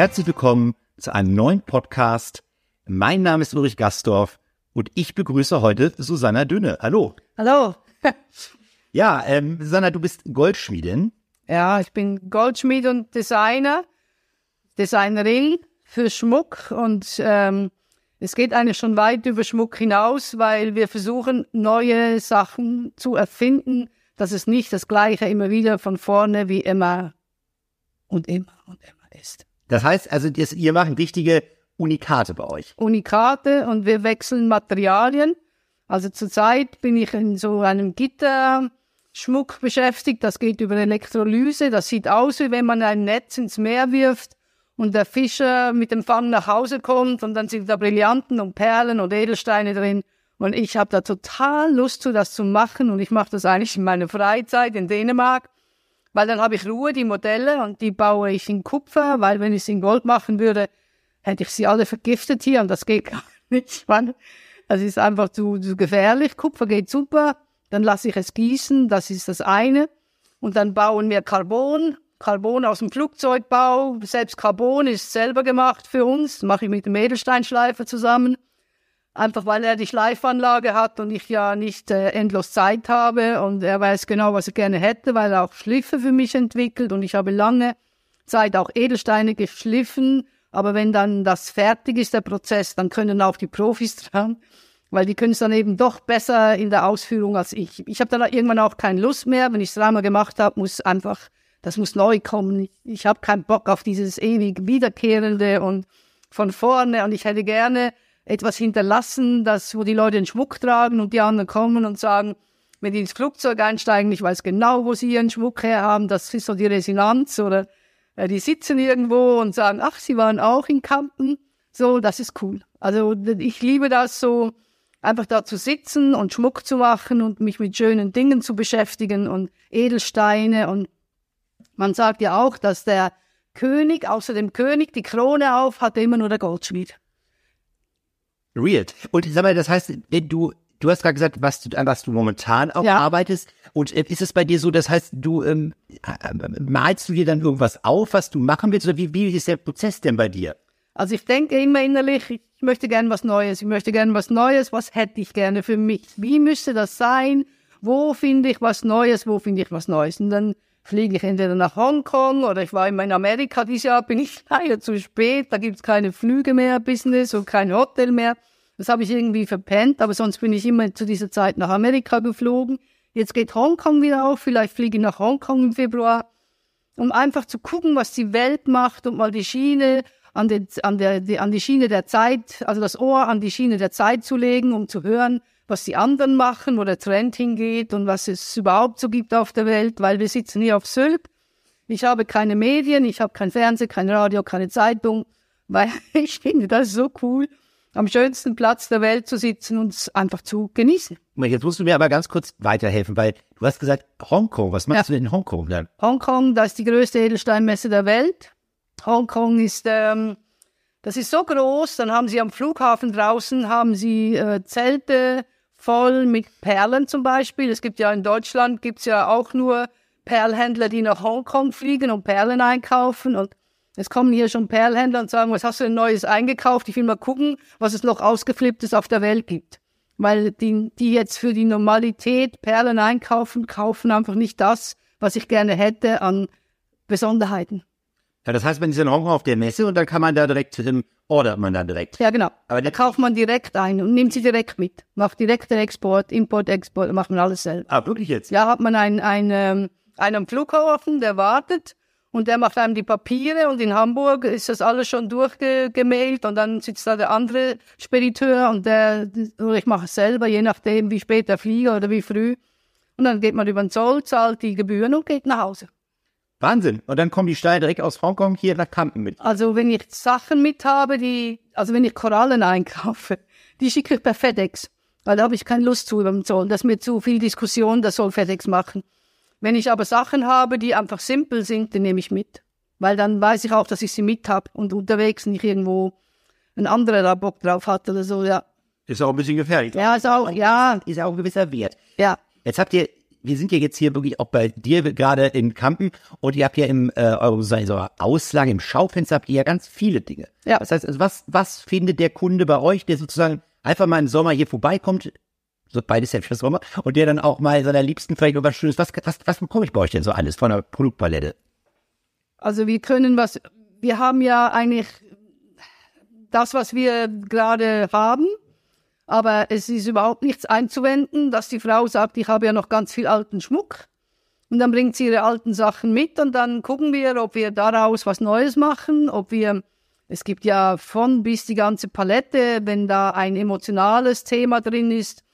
Herzlich willkommen zu einem neuen Podcast. Mein Name ist Ulrich Gastorf und ich begrüße heute Susanna Dünne. Hallo. Hallo. ja, ähm, Susanna, du bist Goldschmiedin. Ja, ich bin Goldschmied und Designer, Designerin für Schmuck und ähm, es geht eigentlich schon weit über Schmuck hinaus, weil wir versuchen, neue Sachen zu erfinden, dass es nicht das Gleiche immer wieder von vorne wie immer und immer und immer ist. Das heißt also, das, ihr macht richtige Unikate bei euch. Unikate und wir wechseln Materialien. Also zurzeit bin ich in so einem Gitterschmuck beschäftigt. Das geht über Elektrolyse. Das sieht aus, wie wenn man ein Netz ins Meer wirft und der Fischer mit dem Fang nach Hause kommt und dann sind da Brillanten und Perlen und Edelsteine drin. Und ich habe da total Lust zu, das zu machen. Und ich mache das eigentlich in meiner Freizeit in Dänemark weil dann habe ich Ruhe, die Modelle, und die baue ich in Kupfer, weil wenn ich sie in Gold machen würde, hätte ich sie alle vergiftet hier und das geht gar nicht. Das ist einfach zu, zu gefährlich. Kupfer geht super, dann lasse ich es gießen, das ist das eine. Und dann bauen wir Carbon, Carbon aus dem Flugzeugbau. Selbst Carbon ist selber gemacht für uns, mache ich mit dem Edelsteinschleifer zusammen. Einfach weil er die Schleifanlage hat und ich ja nicht äh, endlos Zeit habe und er weiß genau, was er gerne hätte, weil er auch Schliffe für mich entwickelt und ich habe lange Zeit auch Edelsteine geschliffen. Aber wenn dann das fertig ist, der Prozess, dann können auch die Profis dran, weil die können es dann eben doch besser in der Ausführung als ich. Ich habe dann irgendwann auch keine Lust mehr. Wenn ich es dreimal gemacht habe, muss einfach, das muss neu kommen. Ich, ich habe keinen Bock auf dieses ewig wiederkehrende und von vorne und ich hätte gerne etwas hinterlassen, das, wo die Leute den Schmuck tragen und die anderen kommen und sagen, wenn die ins Flugzeug einsteigen, ich weiß genau, wo sie ihren Schmuck herhaben, das ist so die Resonanz oder äh, die sitzen irgendwo und sagen, ach, sie waren auch in Kampen. So, das ist cool. Also ich liebe das so, einfach da zu sitzen und Schmuck zu machen und mich mit schönen Dingen zu beschäftigen und Edelsteine und man sagt ja auch, dass der König, außer dem König, die Krone auf hatte immer nur der Goldschmied. Weird. Und sag mal, das heißt, du, du hast gerade gesagt, was du, an was du momentan auch ja. arbeitest. Und äh, ist es bei dir so, das heißt, du ähm, äh, malst du dir dann irgendwas auf, was du machen willst? Oder wie, wie ist der Prozess denn bei dir? Also ich denke immer innerlich, ich möchte gerne was Neues, ich möchte gerne was Neues, was hätte ich gerne für mich? Wie müsste das sein? Wo finde ich was Neues, wo finde ich was Neues? Und dann fliege ich entweder nach Hongkong oder ich war immer in Amerika dieses Jahr, bin ich leider zu spät, da gibt es keine Flüge mehr, Business und kein Hotel mehr. Das habe ich irgendwie verpennt, aber sonst bin ich immer zu dieser Zeit nach Amerika geflogen. Jetzt geht Hongkong wieder auf, vielleicht fliege ich nach Hongkong im Februar, um einfach zu gucken, was die Welt macht und mal die Schiene an, den, an, der, die, an die Schiene der Zeit, also das Ohr an die Schiene der Zeit zu legen, um zu hören, was die anderen machen, wo der Trend hingeht und was es überhaupt so gibt auf der Welt, weil wir sitzen hier auf Sylt. Ich habe keine Medien, ich habe kein Fernsehen, kein Radio, keine Zeitung, weil ich finde das so cool, am schönsten Platz der Welt zu sitzen und es einfach zu genießen. Jetzt musst du mir aber ganz kurz weiterhelfen, weil du hast gesagt Hongkong. Was machst ja. du denn in Hongkong dann? Hongkong, das ist die größte Edelsteinmesse der Welt. Hongkong ist ähm, das ist so groß, dann haben sie am Flughafen draußen haben sie äh, Zelte voll mit Perlen zum Beispiel. Es gibt ja in Deutschland gibt's ja auch nur Perlhändler, die nach Hongkong fliegen und Perlen einkaufen. Und es kommen hier schon Perlhändler und sagen, was hast du denn Neues eingekauft? Ich will mal gucken, was es noch ausgeflipptes auf der Welt gibt. Weil die, die jetzt für die Normalität Perlen einkaufen, kaufen einfach nicht das, was ich gerne hätte an Besonderheiten. Ja, das heißt, man ist in Hongkong auf der Messe und dann kann man da direkt, ähm, ordert man dann direkt. Ja, genau. Aber da kauft man direkt ein und nimmt sie direkt mit. Macht direkt den Export, Import, Export, macht man alles selber. Ah, wirklich jetzt? Ja, hat man einen, einen, ähm, einen am Flughafen, der wartet und der macht einem die Papiere und in Hamburg ist das alles schon durchgemailt und dann sitzt da der andere Spediteur und der, oder ich mache es selber, je nachdem, wie spät der Flieger oder wie früh. Und dann geht man über den Zoll, zahlt die Gebühren und geht nach Hause. Wahnsinn. Und dann kommen die Steine direkt aus Hongkong hier nach Kampen mit. Also wenn ich Sachen mit habe, die, also wenn ich Korallen einkaufe, die schicke ich per FedEx. Weil da habe ich keine Lust zu über den Zoll. Das ist mir zu viel Diskussion, das soll FedEx machen. Wenn ich aber Sachen habe, die einfach simpel sind, die nehme ich mit. Weil dann weiß ich auch, dass ich sie mit habe und unterwegs nicht irgendwo ein anderer da Bock drauf hat oder so, ja. Ist auch ein bisschen gefährlich. Ja, ist auch, ja. Ist auch ein gewisser Wert. Ja. Jetzt habt ihr, wir sind ja jetzt hier wirklich auch bei dir gerade in Kampen und ihr habt ja im äh, eure so Auslage, im Schaufenster habt ihr ja ganz viele Dinge. Ja. Das heißt, also was, was findet der Kunde bei euch, der sozusagen einfach mal im Sommer hier vorbeikommt, so beides selbst fürs Sommer, und der dann auch mal seiner Liebsten vielleicht noch was Schönes, was, was, was bekomme ich bei euch denn so alles von der Produktpalette? Also wir können was, wir haben ja eigentlich das, was wir gerade haben, aber es ist überhaupt nichts einzuwenden, dass die Frau sagt, ich habe ja noch ganz viel alten Schmuck. Und dann bringt sie ihre alten Sachen mit und dann gucken wir, ob wir daraus was Neues machen, ob wir, es gibt ja von bis die ganze Palette, wenn da ein emotionales Thema drin ist,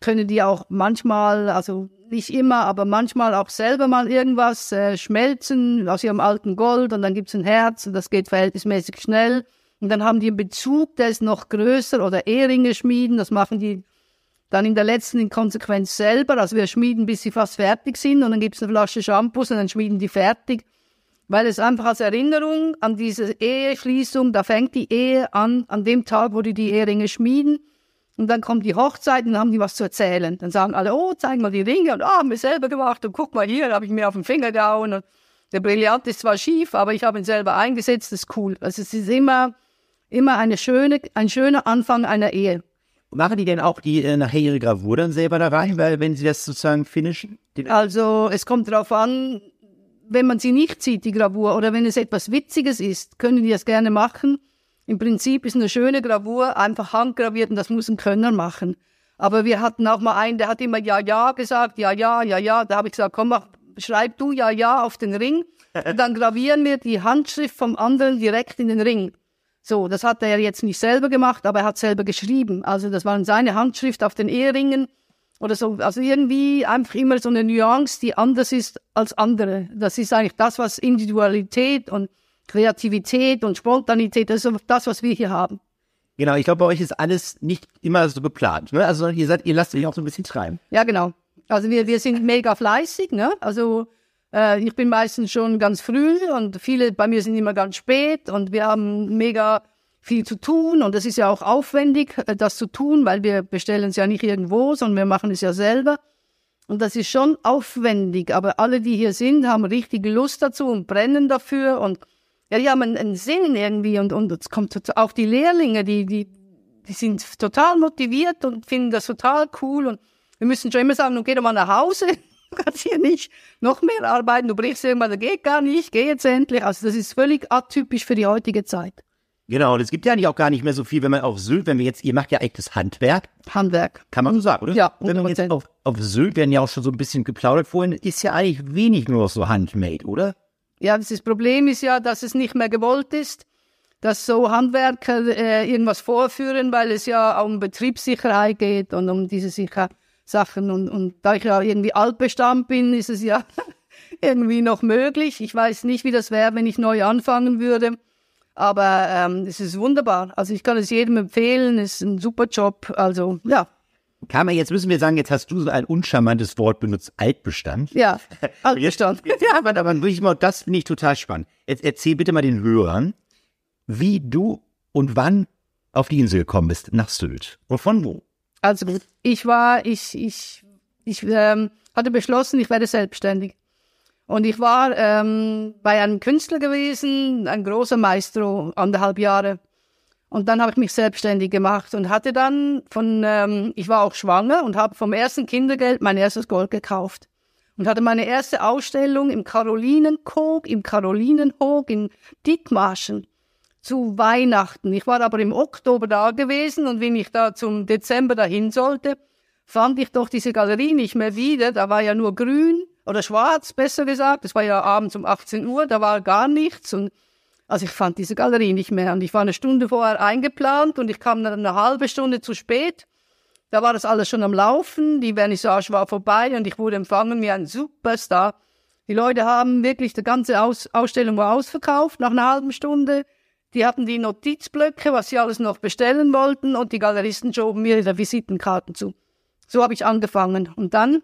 können die auch manchmal, also nicht immer, aber manchmal auch selber mal irgendwas äh, schmelzen aus ihrem alten Gold und dann gibt's ein Herz und das geht verhältnismäßig schnell. Und dann haben die einen Bezug, der ist noch größer oder Eheringe schmieden, das machen die dann in der letzten Konsequenz selber. Also wir schmieden, bis sie fast fertig sind und dann gibt's eine Flasche Shampoos und dann schmieden die fertig. Weil es einfach als Erinnerung an diese Eheschließung, da fängt die Ehe an, an dem Tag, wo die die Eheringe schmieden. Und dann kommt die Hochzeit und dann haben die was zu erzählen. Dann sagen alle, oh, zeig mal die Ringe und ah, oh, haben wir selber gemacht und guck mal hier, habe ich mir auf den Finger gehauen und der Brillant ist zwar schief, aber ich habe ihn selber eingesetzt, das ist cool. Also es ist immer, immer eine schöne, ein schöner Anfang einer Ehe. Machen die denn auch die äh, nachher ihre Gravur dann selber da rein, weil wenn sie das sozusagen finishen? Also es kommt darauf an, wenn man sie nicht sieht, die Gravur, oder wenn es etwas Witziges ist, können die das gerne machen. Im Prinzip ist eine schöne Gravur einfach handgraviert und das muss ein Könner machen. Aber wir hatten auch mal einen, der hat immer Ja, Ja gesagt, Ja, Ja, Ja, Ja. Da habe ich gesagt, komm, mach, schreib du Ja, Ja auf den Ring. Und dann gravieren wir die Handschrift vom anderen direkt in den Ring. So, das hat er jetzt nicht selber gemacht, aber er hat selber geschrieben. Also das war seine Handschrift auf den Eheringen oder so. Also irgendwie einfach immer so eine Nuance, die anders ist als andere. Das ist eigentlich das, was Individualität und Kreativität und Spontanität, das ist das, was wir hier haben. Genau, ich glaube, bei euch ist alles nicht immer so geplant, ne? Also ihr seid, ihr lasst euch auch so ein bisschen treiben. Ja, genau. Also wir, wir sind mega fleißig, ne? Also äh, ich bin meistens schon ganz früh und viele bei mir sind immer ganz spät und wir haben mega viel zu tun und es ist ja auch aufwendig, äh, das zu tun, weil wir bestellen es ja nicht irgendwo, sondern wir machen es ja selber. Und das ist schon aufwendig, aber alle, die hier sind, haben richtig Lust dazu und brennen dafür und ja, die haben einen, einen Sinn irgendwie und, und es kommt auch die Lehrlinge, die, die, die sind total motiviert und finden das total cool und wir müssen schon immer sagen, nun geh doch mal nach Hause, du kannst hier nicht noch mehr arbeiten, du brichst irgendwann, das geht gar nicht, geh jetzt endlich. Also das ist völlig atypisch für die heutige Zeit. Genau, und es gibt ja eigentlich auch gar nicht mehr so viel, wenn man auf Sylt, wenn wir jetzt, ihr macht ja echtes Handwerk. Handwerk. Kann man so sagen, oder? Ja, 100%. Wenn man jetzt auf, auf Sylt, werden ja auch schon so ein bisschen geplaudert vorhin, ist ja eigentlich wenig nur so handmade, oder? Ja, das Problem ist ja, dass es nicht mehr gewollt ist, dass so Handwerker äh, irgendwas vorführen, weil es ja um Betriebssicherheit geht und um diese sicher Sachen. Und, und da ich ja irgendwie altbestand bin, ist es ja irgendwie noch möglich. Ich weiß nicht, wie das wäre, wenn ich neu anfangen würde. Aber ähm, es ist wunderbar. Also ich kann es jedem empfehlen, es ist ein super Job. Also ja, Karma, jetzt müssen wir sagen, jetzt hast du so ein uncharmantes Wort benutzt, Altbestand. Ja, Altbestand. Jetzt, ja, aber, aber wirklich mal, das finde ich total spannend. Jetzt erzähl bitte mal den Hörern, wie du und wann auf die Insel gekommen bist, nach Sylt. Und von wo? Also ich war, ich, ich, ich ähm, hatte beschlossen, ich werde selbstständig. Und ich war ähm, bei einem Künstler gewesen, ein großer Maestro, anderthalb Jahre. Und dann habe ich mich selbstständig gemacht und hatte dann von, ähm, ich war auch schwanger und habe vom ersten Kindergeld mein erstes Gold gekauft. Und hatte meine erste Ausstellung im Karolinenhof, im Karolinenhof in Dithmarschen zu Weihnachten. Ich war aber im Oktober da gewesen und wenn ich da zum Dezember dahin sollte, fand ich doch diese Galerie nicht mehr wieder. Da war ja nur grün oder schwarz, besser gesagt. Das war ja abends um 18 Uhr, da war gar nichts und also ich fand diese Galerie nicht mehr und ich war eine Stunde vorher eingeplant und ich kam dann eine halbe Stunde zu spät. Da war das alles schon am Laufen, die Vernissage war vorbei und ich wurde empfangen wie ein Superstar. Die Leute haben wirklich, die ganze Aus Ausstellung war ausverkauft nach einer halben Stunde. Die hatten die Notizblöcke, was sie alles noch bestellen wollten und die Galeristen schoben mir ihre Visitenkarten zu. So habe ich angefangen. Und dann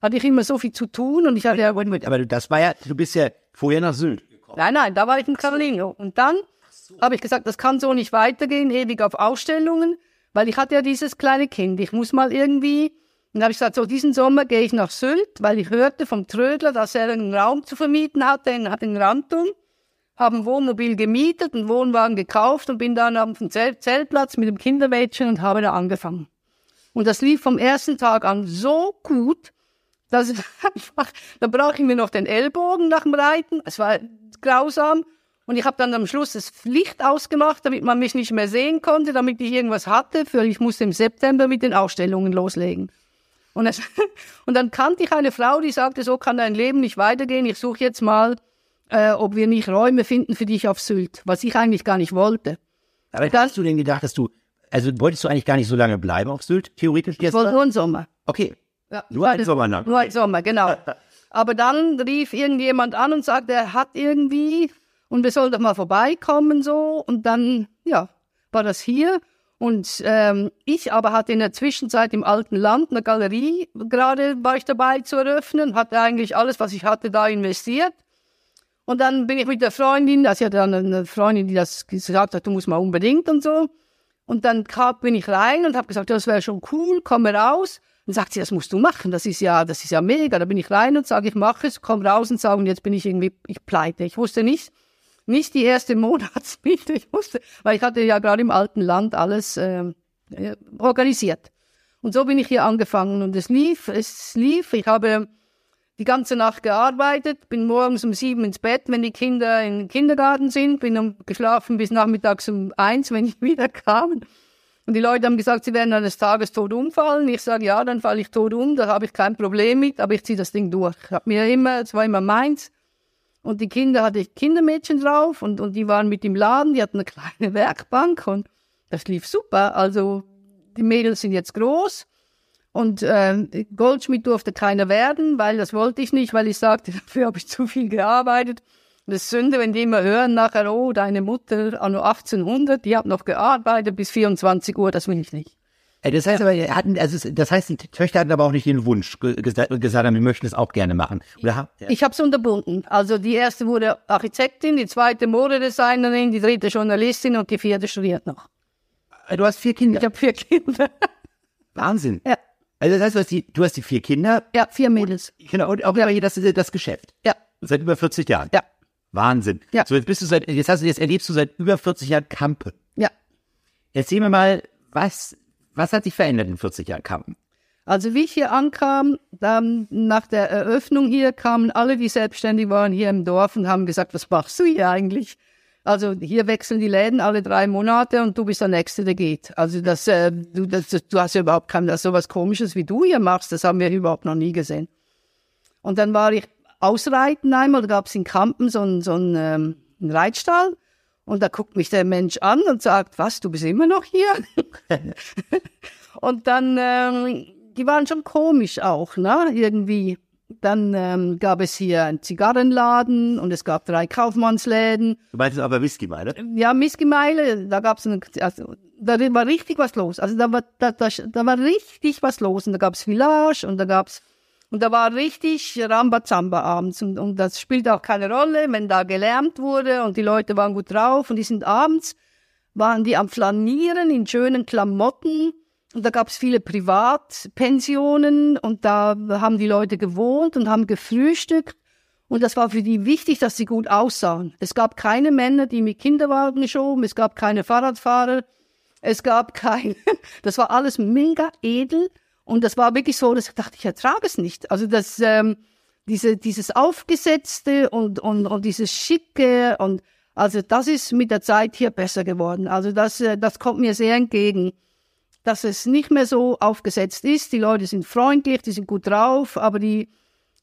hatte ich immer so viel zu tun und ich hatte ja... Aber das war ja, du bist ja vorher nach Sylt. Nein, nein, da war ich in Carolino. Und dann so. habe ich gesagt, das kann so nicht weitergehen, ewig auf Ausstellungen, weil ich hatte ja dieses kleine Kind. Ich muss mal irgendwie. Und dann habe ich gesagt, so diesen Sommer gehe ich nach Sylt, weil ich hörte vom Trödler, dass er einen Raum zu vermieten hatte, in, hat in Rantum, habe ein Wohnmobil gemietet, einen Wohnwagen gekauft und bin dann auf dem Zeltplatz mit dem Kindermädchen und habe da angefangen. Und das lief vom ersten Tag an so gut, dass ich einfach, da brauche ich mir noch den Ellbogen nach dem Reiten. Es war grausam. Und ich habe dann am Schluss das Licht ausgemacht, damit man mich nicht mehr sehen konnte, damit ich irgendwas hatte, für ich musste im September mit den Ausstellungen loslegen. Und, es, und dann kannte ich eine Frau, die sagte, so kann dein Leben nicht weitergehen, ich suche jetzt mal, äh, ob wir nicht Räume finden für dich auf Sylt, was ich eigentlich gar nicht wollte. Aber dann, hast du denn gedacht, dass du, also wolltest du eigentlich gar nicht so lange bleiben auf Sylt, theoretisch? Ich wollte nur einen Sommer. Okay. Ja, nur einen Sommer lang. Nur einen Sommer, genau. Aber dann rief irgendjemand an und sagte, er hat irgendwie und wir sollen doch mal vorbeikommen so. Und dann, ja, war das hier. Und ähm, ich aber hatte in der Zwischenzeit im alten Land eine Galerie, gerade war ich dabei zu eröffnen, hatte eigentlich alles, was ich hatte, da investiert. Und dann bin ich mit der Freundin, also ich hatte dann eine Freundin, die das gesagt hat, du musst mal unbedingt und so. Und dann bin ich rein und habe gesagt, das wäre schon cool, komm raus. Dann sagt sie, das musst du machen, das ist ja, das ist ja mega. Da bin ich rein und sage, ich mache es, komme raus und sage, und jetzt bin ich irgendwie, ich pleite. Ich wusste nicht, nicht die erste Monatsmiete, ich wusste, weil ich hatte ja gerade im alten Land alles äh, organisiert. Und so bin ich hier angefangen und es lief, es lief. Ich habe die ganze Nacht gearbeitet, bin morgens um sieben ins Bett, wenn die Kinder im Kindergarten sind, bin geschlafen bis nachmittags um eins, wenn ich wieder kam. Und die Leute haben gesagt, sie werden eines Tages tot umfallen. Ich sage, ja, dann falle ich tot um, da habe ich kein Problem mit, aber ich ziehe das Ding durch. Ich mir immer, es war immer meins. Und die Kinder hatte ich Kindermädchen drauf und, und die waren mit im Laden, die hatten eine kleine Werkbank und das lief super. Also die Mädels sind jetzt groß und äh, Goldschmied durfte keiner werden, weil das wollte ich nicht, weil ich sagte, dafür habe ich zu viel gearbeitet. Das ist Sünde, wenn die immer hören nachher, oh, deine Mutter anno 1800, die hat noch gearbeitet bis 24 Uhr, das will ich nicht. Das heißt aber, hatten, also das heißt, die Töchter hatten aber auch nicht den Wunsch gesagt, gesagt wir möchten es auch gerne machen. Oder? Ja. Ich habe es unterbunden. Also die erste wurde Architektin, die zweite Modedesignerin, die dritte Journalistin und die vierte studiert noch. Äh, du hast vier Kinder? Ich habe vier Kinder. Wahnsinn. Ja. Also das heißt, du hast die, du hast die vier Kinder. Ja, vier Mädels. Und, genau, und auch ja. das, das Geschäft. Ja. Seit über 40 Jahren. Ja. Wahnsinn. Ja. So, jetzt bist du seit, jetzt hast du, jetzt erlebst du seit über 40 Jahren Kampen. Ja. Erzähl mir mal, was, was hat sich verändert in 40 Jahren Kampen? Also wie ich hier ankam, dann nach der Eröffnung hier kamen alle, die selbstständig waren hier im Dorf und haben gesagt, was machst du hier eigentlich? Also hier wechseln die Läden alle drei Monate und du bist der Nächste, der geht. Also das, äh, du, das, du hast ja überhaupt kein, das so was Komisches, wie du hier machst, das haben wir überhaupt noch nie gesehen. Und dann war ich ausreiten einmal, da gab es in Kampen so einen, so einen, ähm, einen Reitstall. Und da guckt mich der Mensch an und sagt, was, du bist immer noch hier? und dann, ähm, die waren schon komisch auch, ne, irgendwie. Dann ähm, gab es hier einen Zigarrenladen und es gab drei Kaufmannsläden. Du meinst aber Whisky-Meile? Ja, Whisky-Meile, da gab es, also, da war richtig was los. Also da war, da, da, da war richtig was los. Und da gab es Village und da gab es und da war richtig Rambazamba abends. Und, und das spielt auch keine Rolle, wenn da gelärmt wurde und die Leute waren gut drauf. Und die sind abends, waren die am Flanieren in schönen Klamotten. Und da gab es viele Privatpensionen und da haben die Leute gewohnt und haben gefrühstückt. Und das war für die wichtig, dass sie gut aussahen. Es gab keine Männer, die mit Kinderwagen schoben, es gab keine Fahrradfahrer, es gab keine, das war alles mega edel. Und das war wirklich so, dass ich dachte, ich ertrage es nicht. Also das, ähm, diese, dieses Aufgesetzte und, und, und dieses Schicke und also das ist mit der Zeit hier besser geworden. Also das, äh, das kommt mir sehr entgegen, dass es nicht mehr so aufgesetzt ist. Die Leute sind freundlich, die sind gut drauf, aber die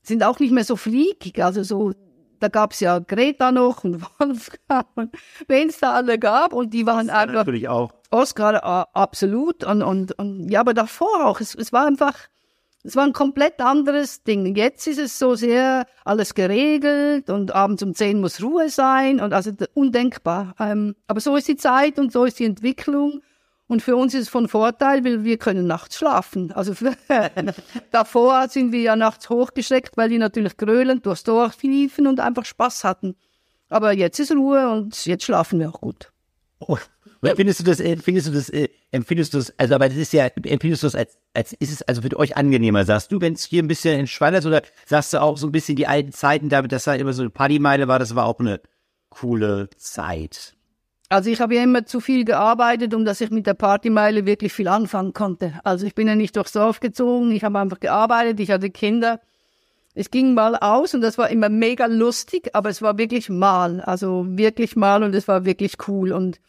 sind auch nicht mehr so freakig. Also so, da gab's ja Greta noch und Wolfgang und wen es da alle gab und die waren Oscar einfach natürlich auch. Oscar äh, absolut und, und, und ja, aber davor auch. Es, es war einfach, es war ein komplett anderes Ding. Jetzt ist es so sehr alles geregelt und abends um 10 muss Ruhe sein und also undenkbar. Ähm, aber so ist die Zeit und so ist die Entwicklung. Und für uns ist es von Vorteil, weil wir können nachts schlafen. Also davor sind wir ja nachts hochgeschreckt, weil die natürlich gröhlend durchs Dorf liefen und einfach Spaß hatten. Aber jetzt ist Ruhe und jetzt schlafen wir auch gut. Oh. Findest du das, äh, findest du das, äh, empfindest du das, also aber das ist ja, empfindest du das als, als ist es also für euch angenehmer, sagst du, wenn es hier ein bisschen entspannter ist oder sagst du auch so ein bisschen die alten Zeiten, damit das halt immer so eine Partymeile war, das war auch eine coole Zeit. Also ich habe ja immer zu viel gearbeitet, um dass ich mit der Partymeile wirklich viel anfangen konnte. Also ich bin ja nicht durchs Dorf gezogen, ich habe einfach gearbeitet, ich hatte Kinder. Es ging mal aus und das war immer mega lustig, aber es war wirklich mal, also wirklich mal und es war wirklich cool und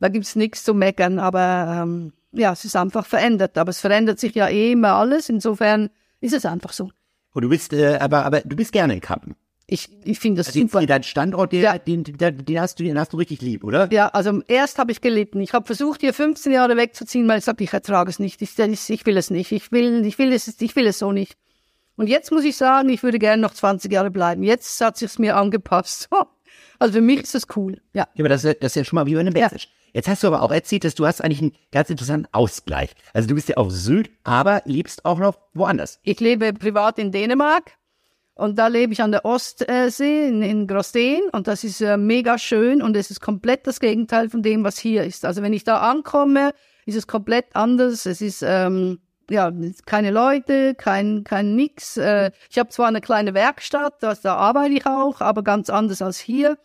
da gibt's nichts zu meckern, aber ähm, ja, es ist einfach verändert. Aber es verändert sich ja eh immer alles, insofern ist es einfach so. Und du bist, äh, aber, aber du bist gerne in Kampen. Ich, ich finde das Also super. dein Standort, den, Ja. den, den, den hast du, den hast du richtig lieb, oder? Ja, also erst habe ich gelitten. Ich habe versucht, hier 15 Jahre wegzuziehen, weil ich sagte, ich ertrage es nicht. Ich, ich, will es nicht. Ich will, ich will es, ich will es so nicht. Und jetzt muss ich sagen, ich würde gerne noch 20 Jahre bleiben. Jetzt hat sich's mir angepasst. Also für mich ist es cool. Ja. Ja, aber das, ist- das ist ja schon mal wie bei einem Ja. Message. Jetzt hast du aber auch erzählt, dass du hast eigentlich einen ganz interessanten Ausgleich. Also du bist ja auf Sylt, aber lebst auch noch woanders. Ich lebe privat in Dänemark und da lebe ich an der Ostsee in, in Gråsten und das ist äh, mega schön und es ist komplett das Gegenteil von dem, was hier ist. Also wenn ich da ankomme, ist es komplett anders. Es ist ähm, ja keine Leute, kein kein nix. Äh, ich habe zwar eine kleine Werkstatt, das, da arbeite ich auch, aber ganz anders als hier.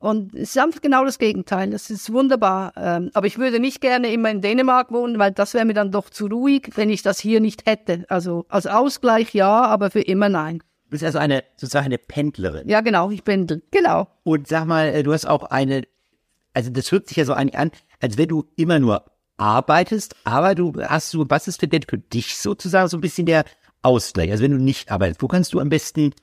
Und es ist einfach genau das Gegenteil. Das ist wunderbar. Ähm, aber ich würde nicht gerne immer in Dänemark wohnen, weil das wäre mir dann doch zu ruhig, wenn ich das hier nicht hätte. Also als Ausgleich ja, aber für immer nein. Du bist also eine, sozusagen eine Pendlerin. Ja, genau, ich pendel. Genau. Und sag mal, äh, du hast auch eine, also das hört sich ja so eigentlich an, als wenn du immer nur arbeitest, aber du hast du, was ist denn für dich sozusagen so ein bisschen der Ausgleich? Also wenn du nicht arbeitest, wo kannst du am besten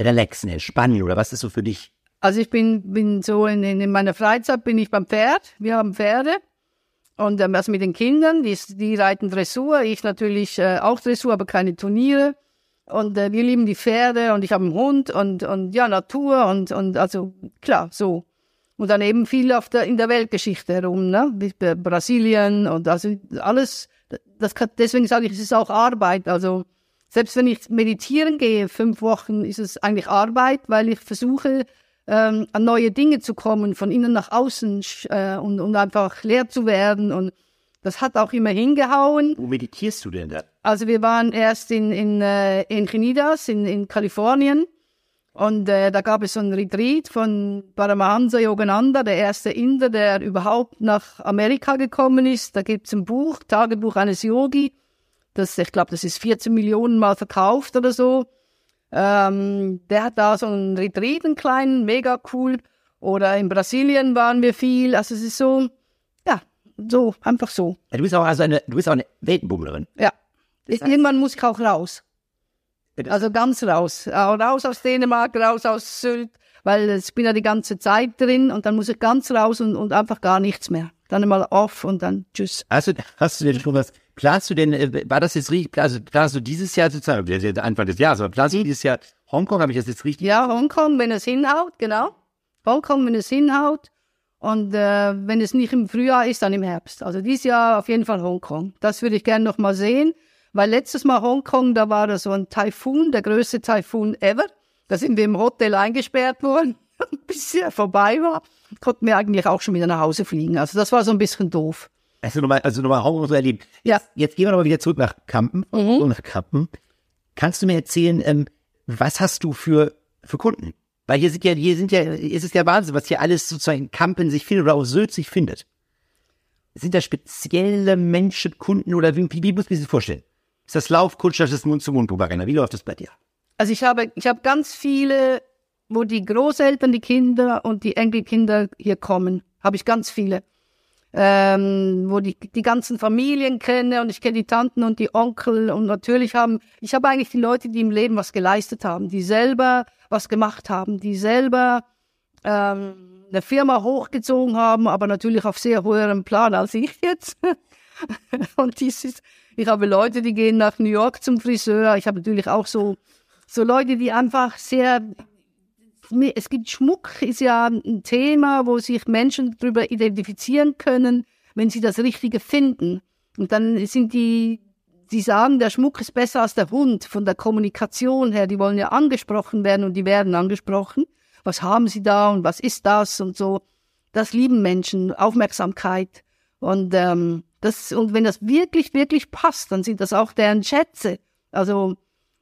relaxen, entspannen oder was ist so für dich? Also ich bin, bin so in, in meiner Freizeit bin ich beim Pferd. Wir haben Pferde. Und ähm, also mit den Kindern, die, die reiten Dressur, ich natürlich äh, auch Dressur, aber keine Turniere. Und äh, wir lieben die Pferde und ich habe einen Hund und, und ja, Natur und, und also klar, so. Und dann eben viel auf der, in der Weltgeschichte herum, ne? Brasilien und also alles, das kann, deswegen sage ich, es ist auch Arbeit. Also selbst wenn ich meditieren gehe, fünf Wochen, ist es eigentlich Arbeit, weil ich versuche, ähm, an neue Dinge zu kommen, von innen nach außen äh, und, und einfach leer zu werden. Und das hat auch immer hingehauen. Wo meditierst du denn da? Also wir waren erst in, in, äh, in Genidas, in, in Kalifornien. Und äh, da gab es so ein Retreat von Paramahansa Yogananda, der erste Inder, der überhaupt nach Amerika gekommen ist. Da gibt's ein Buch, Tagebuch eines Yogi. Das, ich glaube, das ist 14 Millionen Mal verkauft oder so. Ähm, der hat da so einen Retreat, einen kleinen, mega cool. Oder in Brasilien waren wir viel. Also es ist so, so, einfach so. Ja, du bist auch also eine, du bist auch eine Weltenbummlerin. Ja. Irgendwann muss ich auch raus. Also ganz raus. Auch raus aus Dänemark, raus aus Sylt, weil ich bin ja die ganze Zeit drin und dann muss ich ganz raus und, und einfach gar nichts mehr. Dann mal off und dann tschüss. Du, hast du denn schon was, planst du denn, äh, war das jetzt richtig, also planst du dieses Jahr sozusagen, Anfang des Jahres, aber planst du dieses Jahr Hongkong, habe ich das jetzt richtig? Ja, Hongkong, wenn es hinhaut, genau. Hongkong, wenn es hinhaut. Und äh, wenn es nicht im Frühjahr ist, dann im Herbst. Also dieses Jahr auf jeden Fall Hongkong. Das würde ich gerne noch mal sehen. Weil letztes Mal Hongkong, da war da so ein Taifun, der größte Taifun ever. Da sind wir im Hotel eingesperrt worden, bis er vorbei war. Konnten wir eigentlich auch schon wieder nach Hause fliegen. Also das war so ein bisschen doof. Also nochmal, also nochmal Hongkong so erleben. Ja. Jetzt, jetzt gehen wir nochmal wieder zurück nach Kampen. Mhm. So nach Kampen. Kannst du mir erzählen, ähm, was hast du für für Kunden. Weil hier sind ja, hier sind ja, ist es ja Wahnsinn, was hier alles sozusagen Kampen sich findet oder auf Sylt sich findet. Sind da spezielle Menschen, Kunden oder wie, wie muss man sich das vorstellen? Ist das Laufkutscher, ist das Mund-zu-Mund-Propaganda? Wie läuft das bei dir? Also ich habe, ich habe ganz viele, wo die Großeltern, die Kinder und die Enkelkinder hier kommen. Habe ich ganz viele. Ähm, wo die, die ganzen Familien kenne und ich kenne die Tanten und die Onkel und natürlich haben, ich habe eigentlich die Leute, die im Leben was geleistet haben, die selber was gemacht haben, die selber ähm, eine Firma hochgezogen haben, aber natürlich auf sehr hoherem Plan als ich jetzt. und dies ich habe Leute, die gehen nach New York zum Friseur. Ich habe natürlich auch so, so Leute, die einfach sehr, es gibt Schmuck, ist ja ein Thema, wo sich Menschen darüber identifizieren können, wenn sie das Richtige finden. Und dann sind die, die sagen, der Schmuck ist besser als der Hund von der Kommunikation her. Die wollen ja angesprochen werden und die werden angesprochen. Was haben sie da und was ist das und so. Das lieben Menschen, Aufmerksamkeit. Und ähm, das, und wenn das wirklich, wirklich passt, dann sind das auch deren Schätze. Also,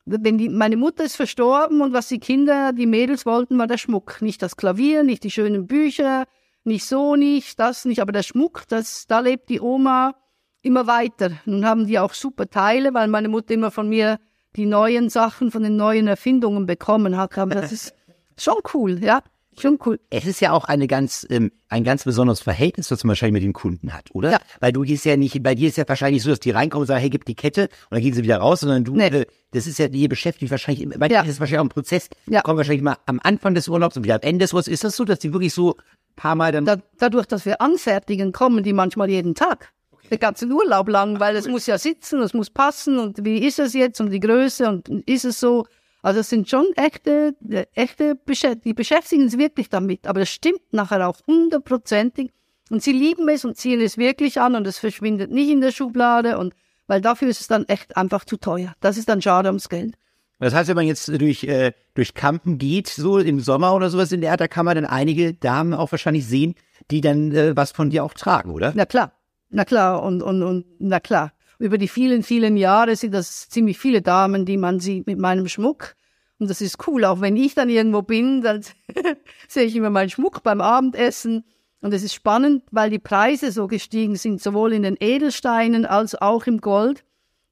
wenn die, meine Mutter ist verstorben und was die Kinder, die Mädels wollten, war der Schmuck. Nicht das Klavier, nicht die schönen Bücher, nicht so nicht, das nicht, aber der Schmuck, das, da lebt die Oma immer weiter. Nun haben die auch super Teile, weil meine Mutter immer von mir die neuen Sachen, von den neuen Erfindungen bekommen hat. Aber das ist schon cool, ja. Schon cool. Es ist ja auch eine ganz, ähm, ein ganz besonderes Verhältnis, was man wahrscheinlich mit den Kunden hat, oder? Ja. Weil du gehst ja nicht, bei dir ist ja wahrscheinlich so, dass die reinkommen und sagen, hey, gib die Kette und dann gehen sie wieder raus, sondern du, nee. äh, das ist ja, ihr beschäftigt wahrscheinlich, bei dir ist es wahrscheinlich auch ein Prozess, ja. kommen wahrscheinlich mal am Anfang des Urlaubs und wieder am Ende des Urlaubs. Ist das so, dass die wirklich so paar Mal dann. Da, dadurch, dass wir anfertigen, kommen die manchmal jeden Tag. Okay. Den ganzen Urlaub lang, weil es muss ja sitzen, es muss passen und wie ist es jetzt und die Größe und ist es so. Also es sind schon echte, echte Beschäftigungen, die beschäftigen sich wirklich damit, aber das stimmt nachher auch hundertprozentig. Und sie lieben es und ziehen es wirklich an und es verschwindet nicht in der Schublade und weil dafür ist es dann echt einfach zu teuer. Das ist dann schade ums Geld. Das heißt, wenn man jetzt durch, äh, durch Kampen geht, so im Sommer oder sowas in der Art, da kann man dann einige Damen auch wahrscheinlich sehen, die dann äh, was von dir auch tragen, oder? Na klar, na klar und, und, und na klar über die vielen, vielen Jahre sind das ziemlich viele Damen, die man sieht mit meinem Schmuck. Und das ist cool. Auch wenn ich dann irgendwo bin, dann sehe ich immer meinen Schmuck beim Abendessen. Und es ist spannend, weil die Preise so gestiegen sind, sowohl in den Edelsteinen als auch im Gold,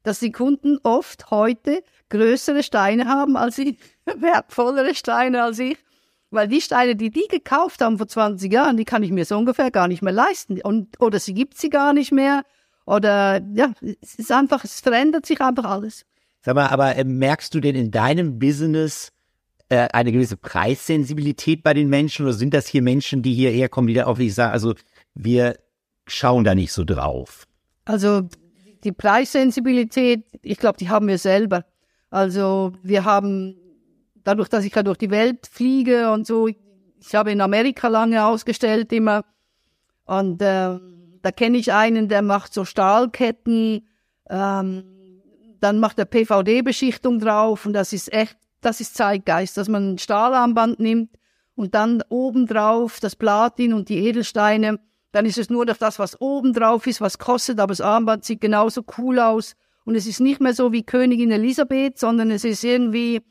dass die Kunden oft heute größere Steine haben als ich, wertvollere Steine als ich. Weil die Steine, die die gekauft haben vor 20 Jahren, die kann ich mir so ungefähr gar nicht mehr leisten. Und, oder sie gibt sie gar nicht mehr. Oder ja, es ist einfach, es verändert sich einfach alles. Sag mal, aber äh, merkst du denn in deinem Business äh, eine gewisse Preissensibilität bei den Menschen oder sind das hier Menschen, die hierher kommen, die da auch wirklich sagen, also wir schauen da nicht so drauf? Also die Preissensibilität, ich glaube, die haben wir selber. Also wir haben, dadurch, dass ich ja durch die Welt fliege und so, ich habe in Amerika lange ausgestellt immer. Und äh, da kenne ich einen, der macht so Stahlketten, ähm, dann macht er PVD-Beschichtung drauf und das ist echt, das ist Zeitgeist, dass man ein Stahlarmband nimmt und dann obendrauf das Platin und die Edelsteine, dann ist es nur noch das, was obendrauf ist, was kostet, aber das Armband sieht genauso cool aus. Und es ist nicht mehr so wie Königin Elisabeth, sondern es ist irgendwie,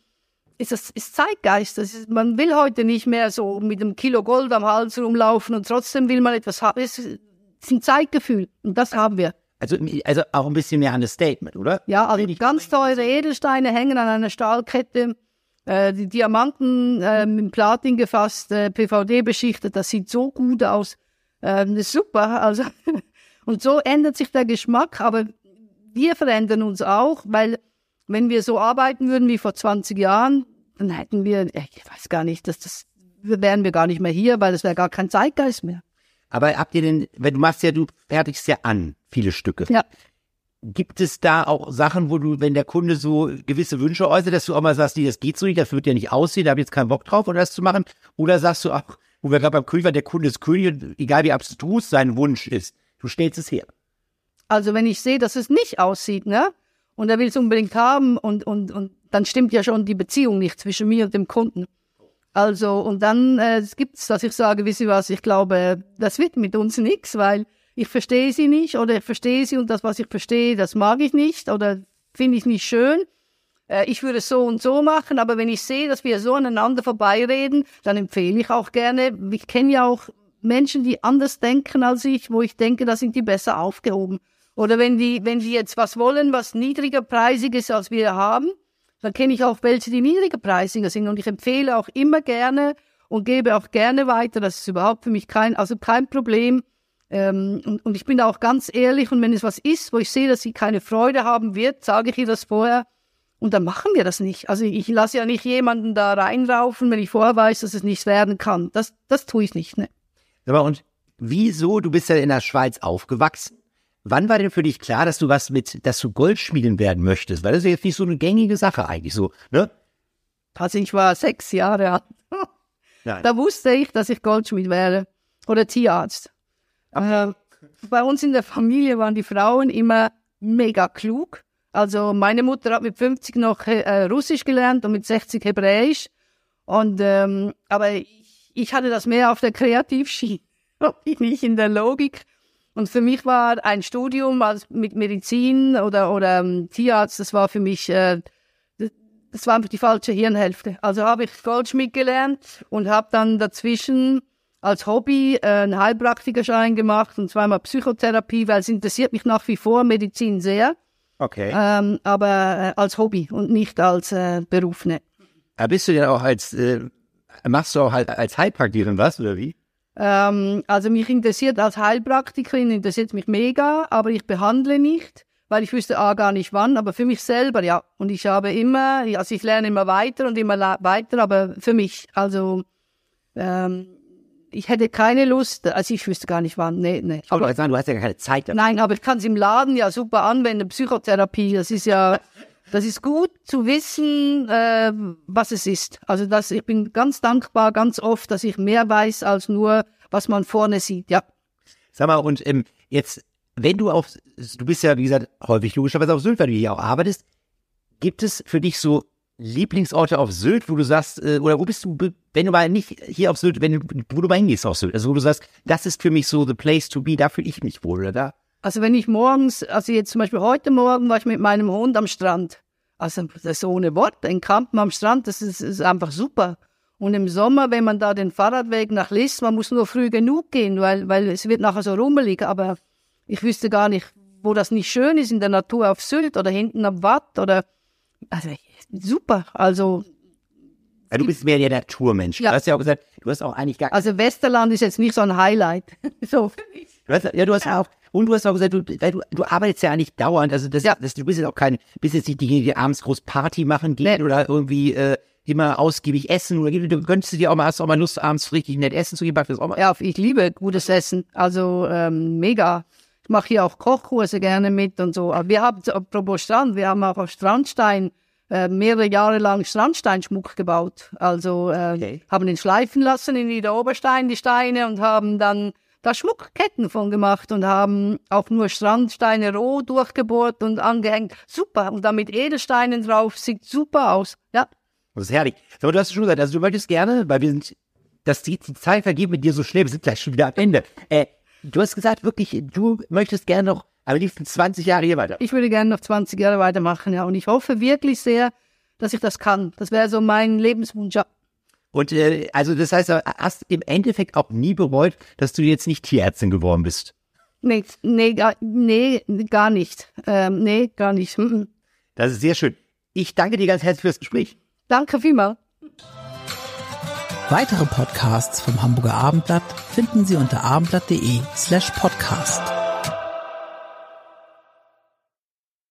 ist das ist Zeitgeist. Das ist, man will heute nicht mehr so mit einem Kilo Gold am Hals rumlaufen und trotzdem will man etwas haben. Es ist ein Zeitgefühl und das haben wir. Also, also auch ein bisschen mehr Understatement, oder? Ja, also ganz teure Edelsteine hängen an einer Stahlkette, äh, die Diamanten äh, mit Platin gefasst, äh, PVD beschichtet, das sieht so gut aus. Das ist super. Also, und so ändert sich der Geschmack, aber wir verändern uns auch, weil wenn wir so arbeiten würden wie vor 20 Jahren, dann hätten wir, ich weiß gar nicht, dass das wären wir gar nicht mehr hier, weil es wäre gar kein Zeitgeist mehr. Aber habt ihr denn, wenn du machst ja, du fertigst ja an, viele Stücke. Ja. Gibt es da auch Sachen, wo du, wenn der Kunde so gewisse Wünsche äußert, dass du auch mal sagst, nee, das geht so nicht, das wird ja nicht aussehen, da habe ich jetzt keinen Bock drauf, oder das zu machen? Oder sagst du auch, wo wir gerade beim König waren, der Kunde ist König und egal wie abstrus sein Wunsch ist, du stellst es her. Also wenn ich sehe, dass es nicht aussieht, ne? Und er will es unbedingt haben und, und, und dann stimmt ja schon die Beziehung nicht zwischen mir und dem Kunden. Also, und dann äh, gibt's, dass ich sage, wisst ihr was, ich glaube, das wird mit uns nichts, weil ich verstehe sie nicht oder ich verstehe sie und das, was ich verstehe, das mag ich nicht oder finde ich nicht schön. äh, ich würde es so und so machen, aber wenn ich sehe, dass wir so aneinander vorbeireden, dann empfehle ich auch gerne, ich kenne ja auch Menschen, die anders denken als ich, wo ich denke, da sind die besser aufgehoben. Oder wenn die, wenn die jetzt was wollen, was niedriger preisig ist, als wir haben, dann kenne ich auch welche, die niedriger preisiger sind. Und ich empfehle auch immer gerne und gebe auch gerne weiter. Das ist überhaupt für mich kein, also kein Problem. Ähm, und, und ich bin auch ganz ehrlich. Und wenn es was ist, wo ich sehe, dass sie keine Freude haben wird, sage ich ihr das vorher. Und dann machen wir das nicht. Also ich lasse ja nicht jemanden da reinraufen, wenn ich vorher weiß, dass es nichts werden kann. Das, das tue ich nicht. Ne? Aber und wieso? Du bist ja in der Schweiz aufgewachsen. Wann war denn für dich klar, dass du was mit, dass du Goldschmiedin werden möchtest? Weil das ist ja jetzt nicht so eine gängige Sache eigentlich so, ne? Also ich war sechs Jahre alt. Da wusste ich, dass ich Goldschmied wäre oder Tierarzt. Äh, bei uns in der Familie waren die Frauen immer mega klug. Also meine Mutter hat mit 50 noch äh, Russisch gelernt und mit 60 Hebräisch. Und ähm, aber ich, ich hatte das mehr auf der Kreativschiene, nicht in der Logik. Und für mich war ein Studium als mit Medizin oder oder ähm, Tierarzt, das war für mich äh, das war einfach die falsche Hirnhälfte. Also habe ich Goldschmied gelernt und habe dann dazwischen als Hobby äh, einen Heilpraktikerschein gemacht und zweimal Psychotherapie, weil es interessiert mich nach wie vor Medizin sehr. Okay. Ähm, aber äh, als Hobby und nicht als äh, Beruf, ne. Aber bist du denn auch als, äh, machst du auch halt als Heilpraktikerin was oder wie? Ähm, also mich interessiert als Heilpraktikerin, interessiert mich mega, aber ich behandle nicht weil ich wüsste A gar nicht wann, aber für mich selber, ja. Und ich habe immer, also ich lerne immer weiter und immer weiter, aber für mich, also ähm, ich hätte keine Lust, also ich wüsste gar nicht wann, nee, nee. Aber du hast ja gar keine Zeit dafür. Nein, aber ich kann es im Laden ja super anwenden, Psychotherapie, das ist ja, das ist gut zu wissen, äh, was es ist. Also das, ich bin ganz dankbar, ganz oft, dass ich mehr weiß als nur, was man vorne sieht, ja. Sag mal, und ähm, jetzt wenn du auf, du bist ja, wie gesagt, häufig logischerweise auf Sylt, weil du hier auch arbeitest, gibt es für dich so Lieblingsorte auf Sylt, wo du sagst, äh, oder wo bist du, wenn du mal nicht hier auf Sylt, wenn du, wo du mal hingehst auf Sylt, also wo du sagst, das ist für mich so the place to be, da fühle ich mich wohl, oder da? Also wenn ich morgens, also jetzt zum Beispiel heute Morgen war ich mit meinem Hund am Strand. Also das ist ohne Wort, ein Campen am Strand, das ist, ist einfach super. Und im Sommer, wenn man da den Fahrradweg nach List, man muss nur früh genug gehen, weil, weil es wird nachher so rummelig, aber ich wüsste gar nicht, wo das nicht schön ist in der Natur auf Sylt oder hinten am Watt oder also super. Also ja, du bist mehr der Naturmensch. Ja. Du hast ja auch gesagt, du hast auch eigentlich gar Also Westerland ist jetzt nicht so ein Highlight. so. Du hast, ja, du hast auch und du hast auch gesagt, du, weil du, du arbeitest ja eigentlich dauernd. Also das, ja. das, du bist jetzt auch kein, bist jetzt nicht die, die abends groß Party machen gehen nee. oder irgendwie äh, immer ausgiebig essen oder du könntest dir auch mal, hast du auch mal Lust abends richtig nett essen zu gehen? Auch mal? Ja, ich liebe gutes Essen. Also ähm, mega mache hier auch Kochkurse gerne mit und so. Aber wir haben, apropos Strand, wir haben auch auf Strandstein äh, mehrere Jahre lang Strandsteinschmuck gebaut. Also äh, okay. haben ihn schleifen lassen in die Oberstein, die Steine, und haben dann da Schmuckketten von gemacht und haben auch nur Strandsteine roh durchgebohrt und angehängt. Super. Und dann mit Edelsteinen drauf, sieht super aus. Ja. Das ist herrlich. Aber du hast schon gesagt, also du möchtest gerne, weil wir sind, dass die, die Zeit vergeht mit dir so schnell, wir sind gleich schon wieder am Ende. Äh, Du hast gesagt, wirklich, du möchtest gerne noch am liebsten 20 Jahre hier weiter. Ich würde gerne noch 20 Jahre weitermachen, ja. Und ich hoffe wirklich sehr, dass ich das kann. Das wäre so mein Lebenswunsch. Und äh, also das heißt, du hast im Endeffekt auch nie bereut, dass du jetzt nicht Tierärztin geworden bist. Nee, nee, gar, nee, gar nicht. Ähm, nee, gar nicht. Das ist sehr schön. Ich danke dir ganz herzlich fürs Gespräch. Danke vielmals. Weitere Podcasts vom Hamburger Abendblatt finden Sie unter abendblatt.de slash podcast.